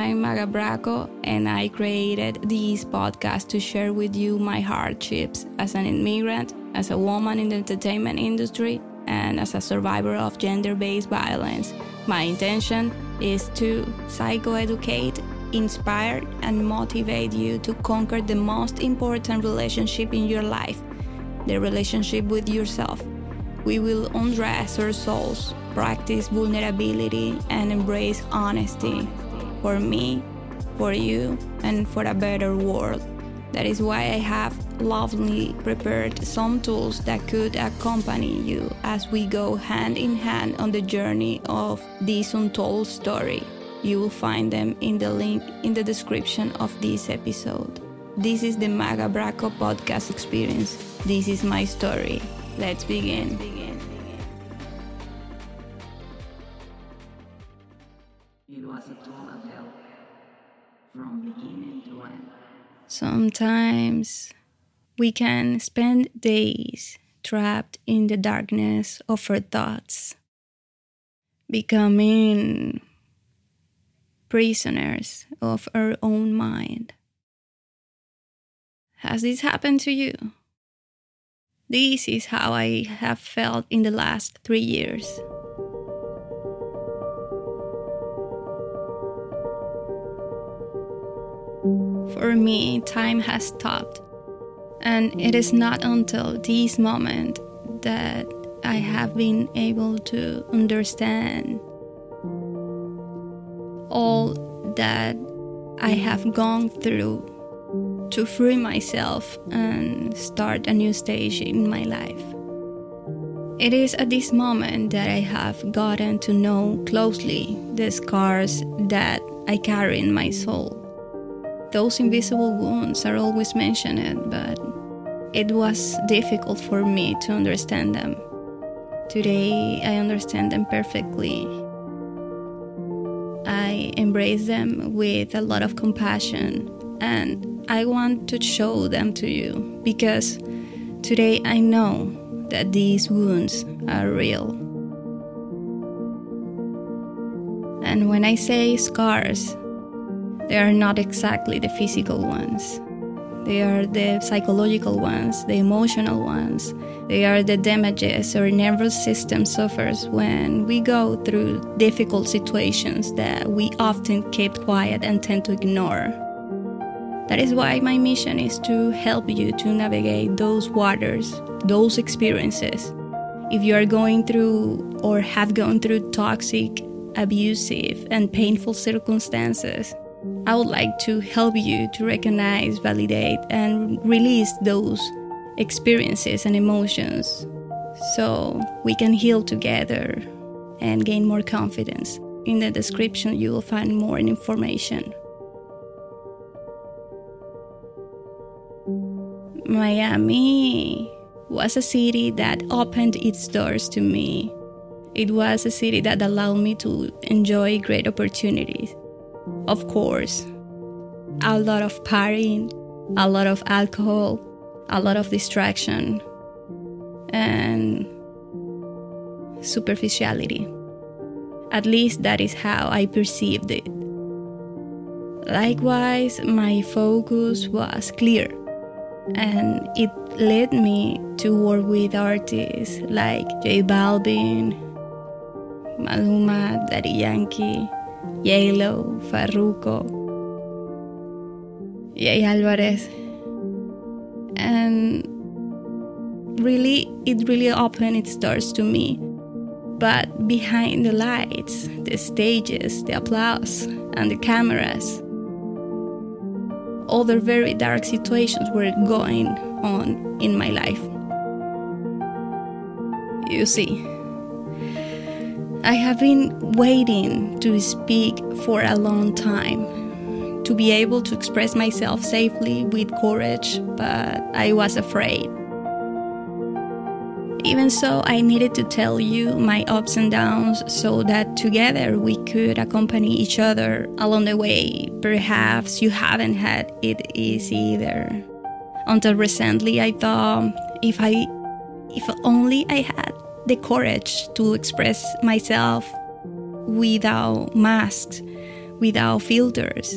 I'm Magga Braco, and I created this podcast to share with you my hardships as an immigrant, as a woman in the entertainment industry, and as a survivor of gender based violence. My intention is to psychoeducate, inspire, and motivate you to conquer the most important relationship in your life the relationship with yourself. We will undress our souls, practice vulnerability, and embrace honesty for me, for you, and for a better world. That is why I have lovingly prepared some tools that could accompany you as we go hand in hand on the journey of this untold story. You will find them in the link in the description of this episode. This is the Magga Braco podcast experience. This is my story. Let's begin. It Sometimes we can spend days trapped in the darkness of our thoughts, becoming prisoners of our own mind. Has this happened to you? This is how I have felt in the last three years. For me, time has stopped. And it is not until this moment that I have been able to understand all that I have gone through to free myself and start a new stage in my life. It is at this moment that I have gotten to know closely the scars that I carry in my soul. Those invisible wounds are always mentioned, but it was difficult for me to understand them. Today, I understand them perfectly. I embrace them with a lot of compassion, and I want to show them to you because today I know that these wounds are real. And when I say scars, they are not exactly the physical ones. They are the psychological ones, the emotional ones. They are the damages our nervous system suffers when we go through difficult situations that we often keep quiet and tend to ignore. That is why my mission is to help you to navigate those waters, those experiences. If you are going through or have gone through toxic, abusive, and painful circumstances, I would like to help you to recognize, validate, and release those experiences and emotions so we can heal together and gain more confidence. In the description, you will find more information. Miami was a city that opened its doors to me. It was a city that allowed me to enjoy great opportunities. Of course, a lot of partying, a lot of alcohol, a lot of distraction, and superficiality. At least that is how I perceived it. Likewise, my focus was clear and it led me to work with artists like J Balvin, Maluma, Daddy Yankee, Yalo, Farruko, Yay Alvarez. And really, it really opened its doors to me. But behind the lights, the stages, the applause, and the cameras, other very dark situations were going on in my life. You see, I have been waiting to speak for a long time, to be able to express myself safely with courage, but I was afraid. Even so, I needed to tell you my ups and downs so that together we could accompany each other along the way. Perhaps you haven't had it easy either. Until recently, I thought if I, if only I had the courage to express myself without masks, without filters.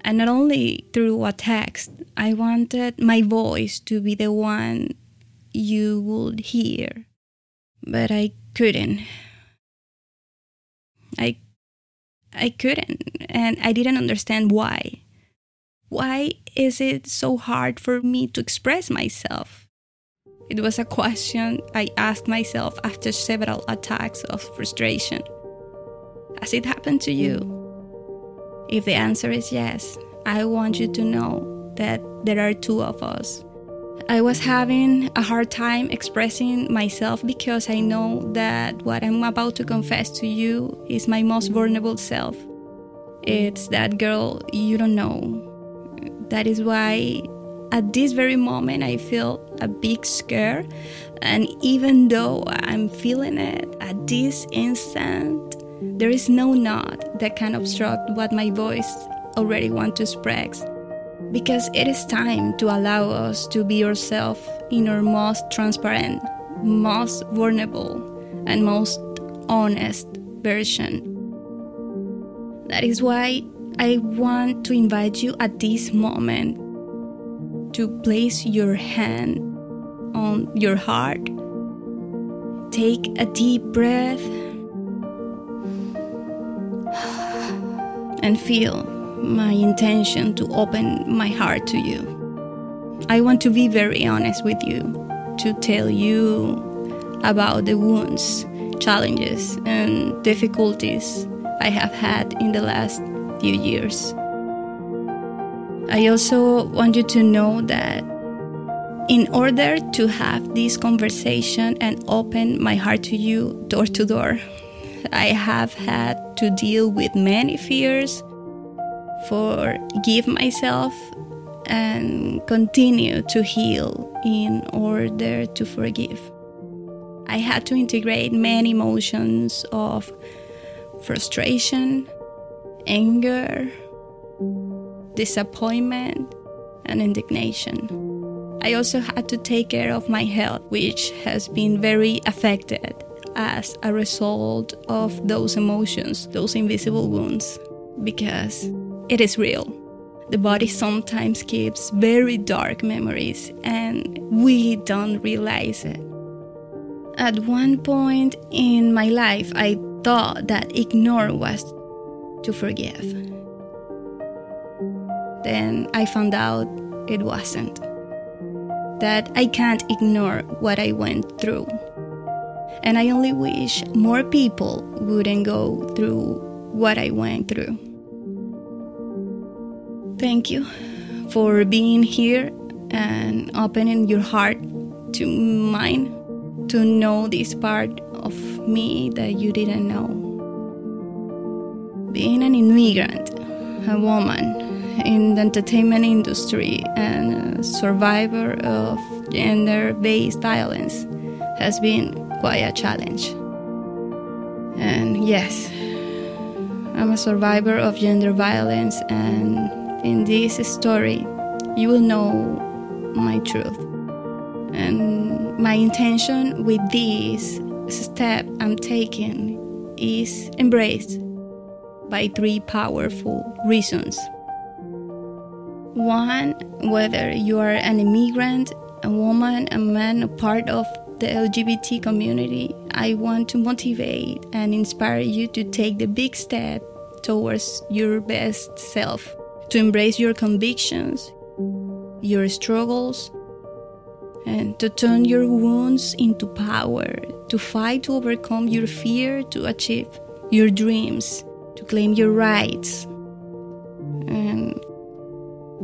And not only through a text, I wanted my voice to be the one you would hear. But I couldn't. I I couldn't and I didn't understand why. Why is it so hard for me to express myself? It was a question I asked myself after several attacks of frustration. Has it happened to you? If the answer is yes, I want you to know that there are two of us. I was having a hard time expressing myself because I know that what I'm about to confess to you is my most vulnerable self. It's that girl you don't know. That is why at this very moment I feel a big scare. And even though I'm feeling it at this instant, there is no knot that can obstruct what my voice already wants to express. Because it is time to allow us to be ourselves in our most transparent, most vulnerable, and most honest version. That is why I want to invite you at this moment to place your hand on your heart. Take a deep breath and feel my intention to open my heart to you. I want to be very honest with you, to tell you about the wounds, challenges, and difficulties I have had in the last few years. I also want you to know that in order to have this conversation and open my heart to you door to door, I have had to deal with many fears, forgive myself, and continue to heal in order to forgive. I had to integrate many emotions of frustration, anger, disappointment, and indignation. I also had to take care of my health, which has been very affected as a result of those emotions, those invisible wounds, because it is real. The body sometimes keeps very dark memories and we don't realize it. At one point in my life, I thought that ignore was to forgive. Then I found out it wasn't. That I can't ignore what I went through. And I only wish more people wouldn't go through what I went through. Thank you for being here and opening your heart to mine to know this part of me that you didn't know. Being an immigrant, a woman in the entertainment industry, and a survivor of gender based violence has been quite a challenge. And yes, I'm a survivor of gender violence, and in this story, you will know my truth. And my intention with this step I'm taking is embraced by three powerful reasons. One, whether you are an immigrant, a woman, a man, a part of the LGBT community, I want to motivate and inspire you to take the big step towards your best self, to embrace your convictions, your struggles, and to turn your wounds into power, to fight to overcome your fear, to achieve your dreams, to claim your rights. And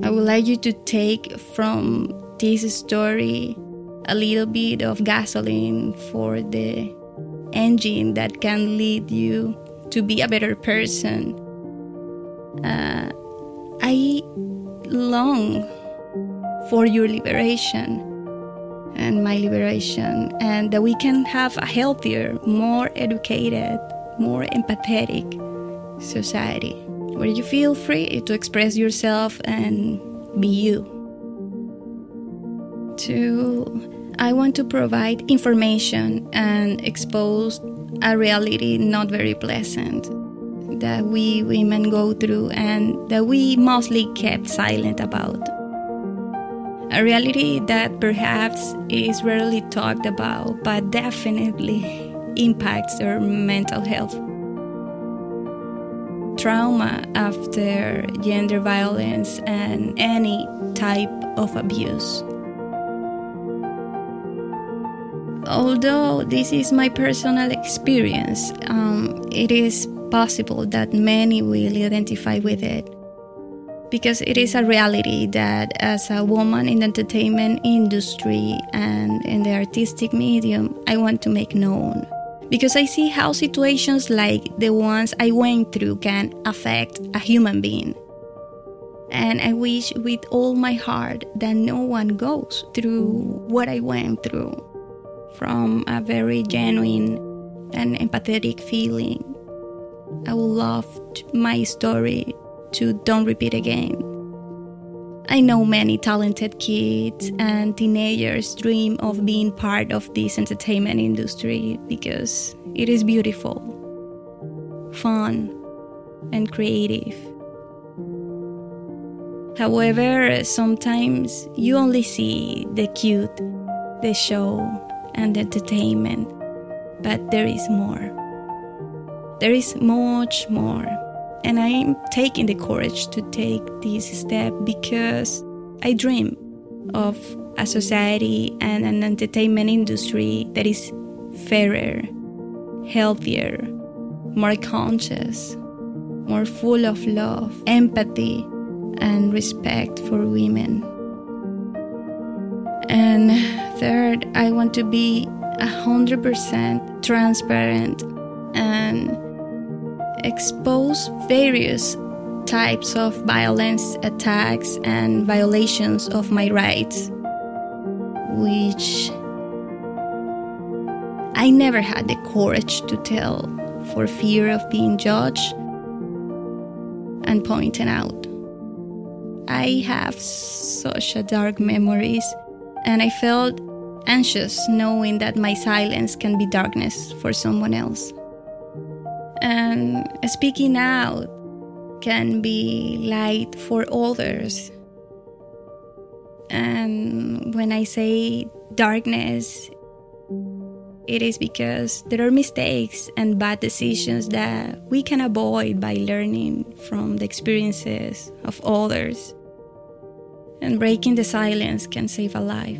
I would like you to take from this story a little bit of gasoline for the engine that can lead you to be a better person. Uh, I long for your liberation and my liberation, and that we can have a healthier, more educated, more empathetic society where you feel free to express yourself and be you. Two, I want to provide information and expose a reality not very pleasant. that we women go through and that we mostly kept silent about. A reality that perhaps is rarely talked about, but definitely impacts our mental health. Trauma after gender violence and any type of abuse. Although this is my personal experience, um, it is possible that many will identify with it. Because it is a reality that as a woman in the entertainment industry and in the artistic medium, I want to make known. Because I see how situations like the ones I went through can affect a human being. And I wish with all my heart that no one goes through what I went through from a very genuine and empathetic feeling. I would love my story to don't repeat again. I know many talented kids and teenagers dream of being part of this entertainment industry because it is beautiful, fun, and creative. However, sometimes you only see the cute, the show, and the entertainment, but there is more. There is much more. And I'm taking the courage to take this step because I dream of a society and an entertainment industry that is fairer, healthier, more conscious, more full of love, empathy, and respect for women. And third, I want to be 100% transparent and expose various types of violence, attacks, and violations of my rights, which I never had the courage to tell for fear of being judged and pointed out. I have such a dark memories and I felt anxious knowing that my silence can be darkness for someone else. And speaking out can be light for others. And when I say darkness, it is because there are mistakes and bad decisions that we can avoid by learning from the experiences of others and breaking the silence can save a life.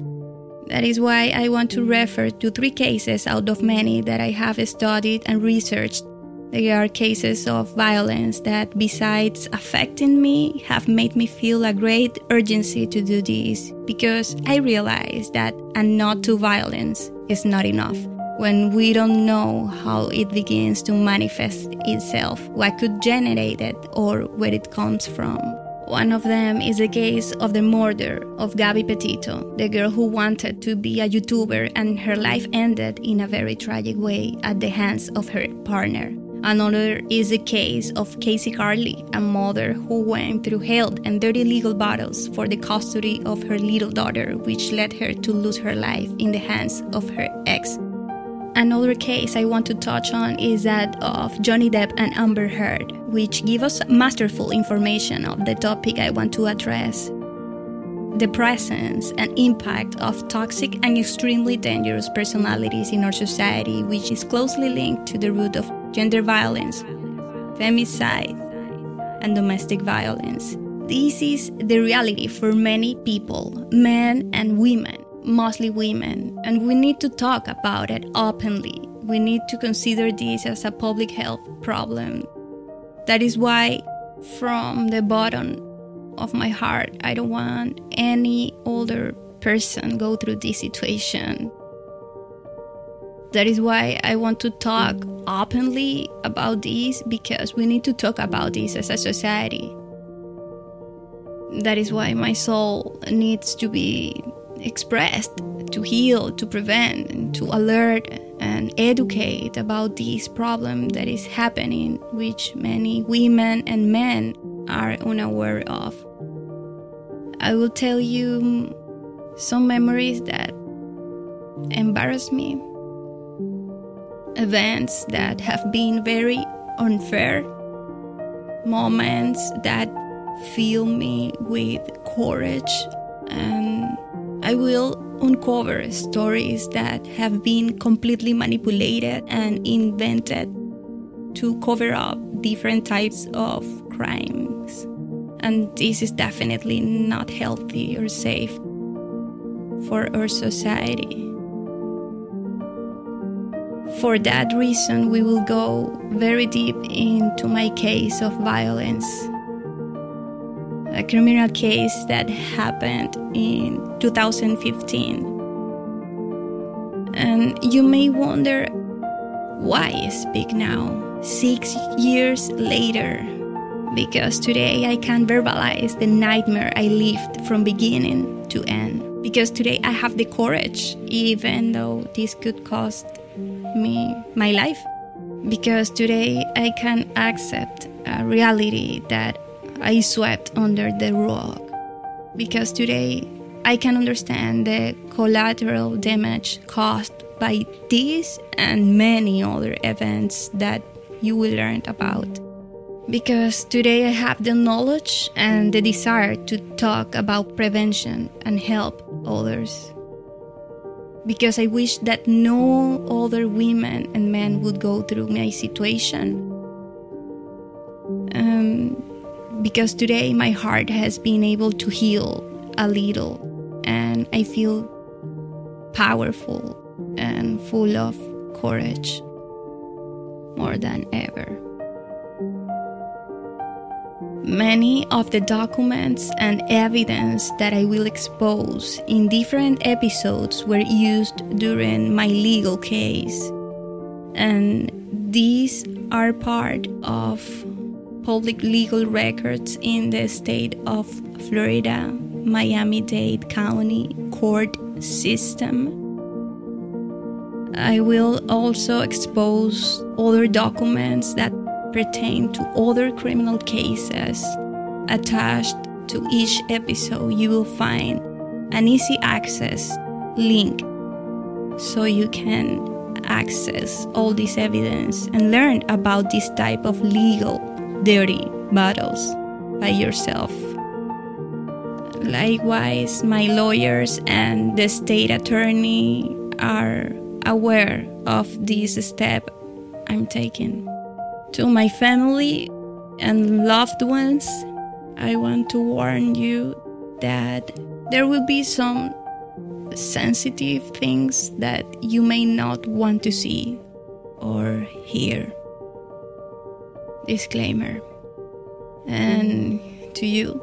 That is why I want to refer to three cases out of many that I have studied and researched. They are cases of violence that, besides affecting me, have made me feel a great urgency to do this because I realize that a not to violence is not enough. When we don't know how it begins to manifest itself, what could generate it, or where it comes from. One of them is the case of the murder of Gabby Petito, the girl who wanted to be a YouTuber and her life ended in a very tragic way at the hands of her partner. Another is the case of Cassie Carli, a mother who went through hell and dirty legal battles for the custody of her little daughter, which led her to lose her life in the hands of her ex Another case I want to touch on is that of Johnny Depp and Amber Heard, which give us masterful information of the topic I want to address. The presence and impact of toxic and extremely dangerous personalities in our society, which is closely linked to the root of gender violence, femicide, and domestic violence. This is the reality for many people, men and women mostly women, and we need to talk about it openly. We need to consider this as a public health problem. That is why, from the bottom of my heart, I don't want any older person go through this situation. That is why I want to talk openly about this because we need to talk about this as a society. That is why my soul needs to be expressed to heal, to prevent, to alert and educate about this problem that is happening, which many women and men are unaware of. I will tell you some memories that embarrass me, events that have been very unfair. Moments that fill me with courage. And I will uncover stories that have been completely manipulated and invented to cover up different types of crimes. And this is definitely not healthy or safe for our society. For that reason, we will go very deep into my case of violence. A criminal case that happened in 2015. And you may wonder why I speak now, six years later. Because today I can verbalize the nightmare I lived from beginning to end. Because today I have the courage, even though this could cost me my life. Because today I can accept a reality that I swept under the rug. Because today I can understand the collateral damage caused by this and many other events that you will learn about. Because today I have the knowledge and the desire to talk about prevention and help others. Because I wish that no other women and men would go through my situation. Um, because today my heart has been able to heal a little and I feel powerful and full of courage more than ever. Many of the documents and evidence that I will expose in different episodes were used during my legal case, and these are part of public legal records in the state of Florida, Miami Dade County court system. I will also expose other documents that pertain to other criminal cases. Attached to each episode, you will find an easy access link so you can access all this evidence and learn about this type of legal dirty battles by yourself. Likewise, my lawyers and the state attorney are aware of this step I'm taking. To my family and loved ones, I want to warn you that there will be some sensitive things that you may not want to see or hear. Disclaimer. And to you,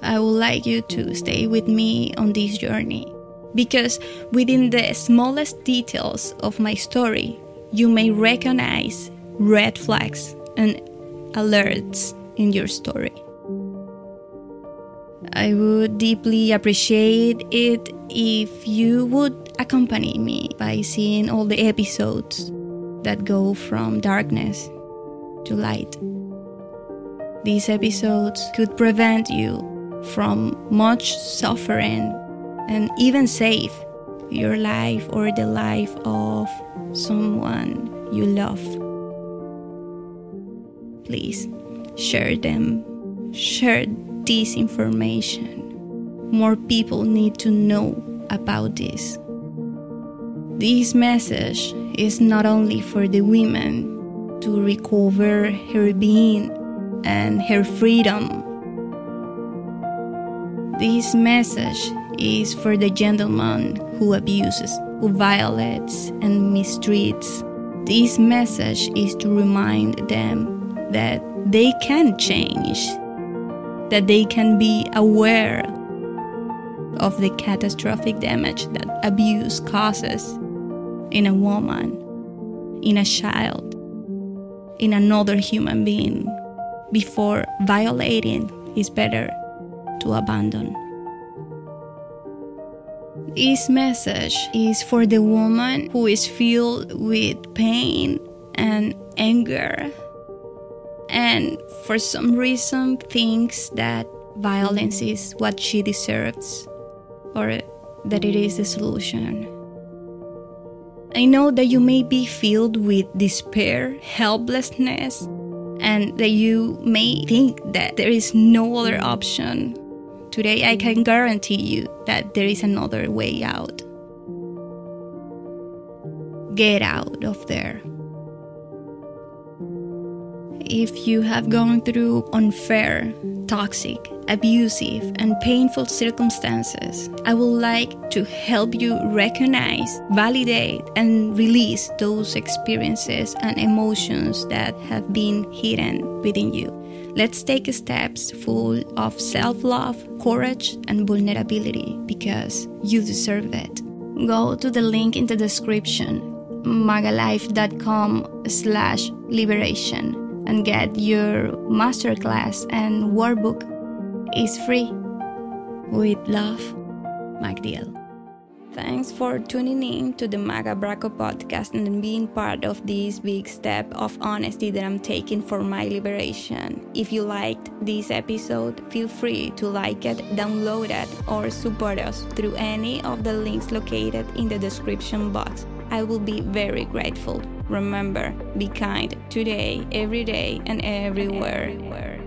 I would like you to stay with me on this journey because within the smallest details of my story, you may recognize red flags and alerts in your story. I would deeply appreciate it if you would accompany me by seeing all the episodes that go from darkness to light. These episodes could prevent you from much suffering and even save your life or the life of someone you love. Please share them, share this information. More people need to know about this. This message is not only for the women to recover her being and her freedom. This message is for the gentleman who abuses, who violates, and mistreats. This message is to remind them that they can change, that they can be aware of the catastrophic damage that abuse causes in a woman, in a child, in another human being. Before violating, is better to abandon. This message is for the woman who is filled with pain and anger and for some reason thinks that violence is what she deserves or that it is the solution. I know that you may be filled with despair, helplessness, and that you may think that there is no other option. Today, I can guarantee you that there is another way out. Get out of there. If you have gone through unfair, toxic, abusive, and painful circumstances, I would like to help you recognize, validate, and release those experiences and emotions that have been hidden within you. Let's take steps full of self love, courage, and vulnerability because you deserve it. Go to the link in the description maggalife.com slash liberation and get your masterclass and workbook is free. With love, MacDill. Thanks for tuning in to the Magga Braco podcast and being part of this big step of honesty that I'm taking for my liberation. If you liked this episode, feel free to like it, download it, or support us through any of the links located in the description box. I will be very grateful. Remember, be kind today, every day, and everywhere. And everywhere.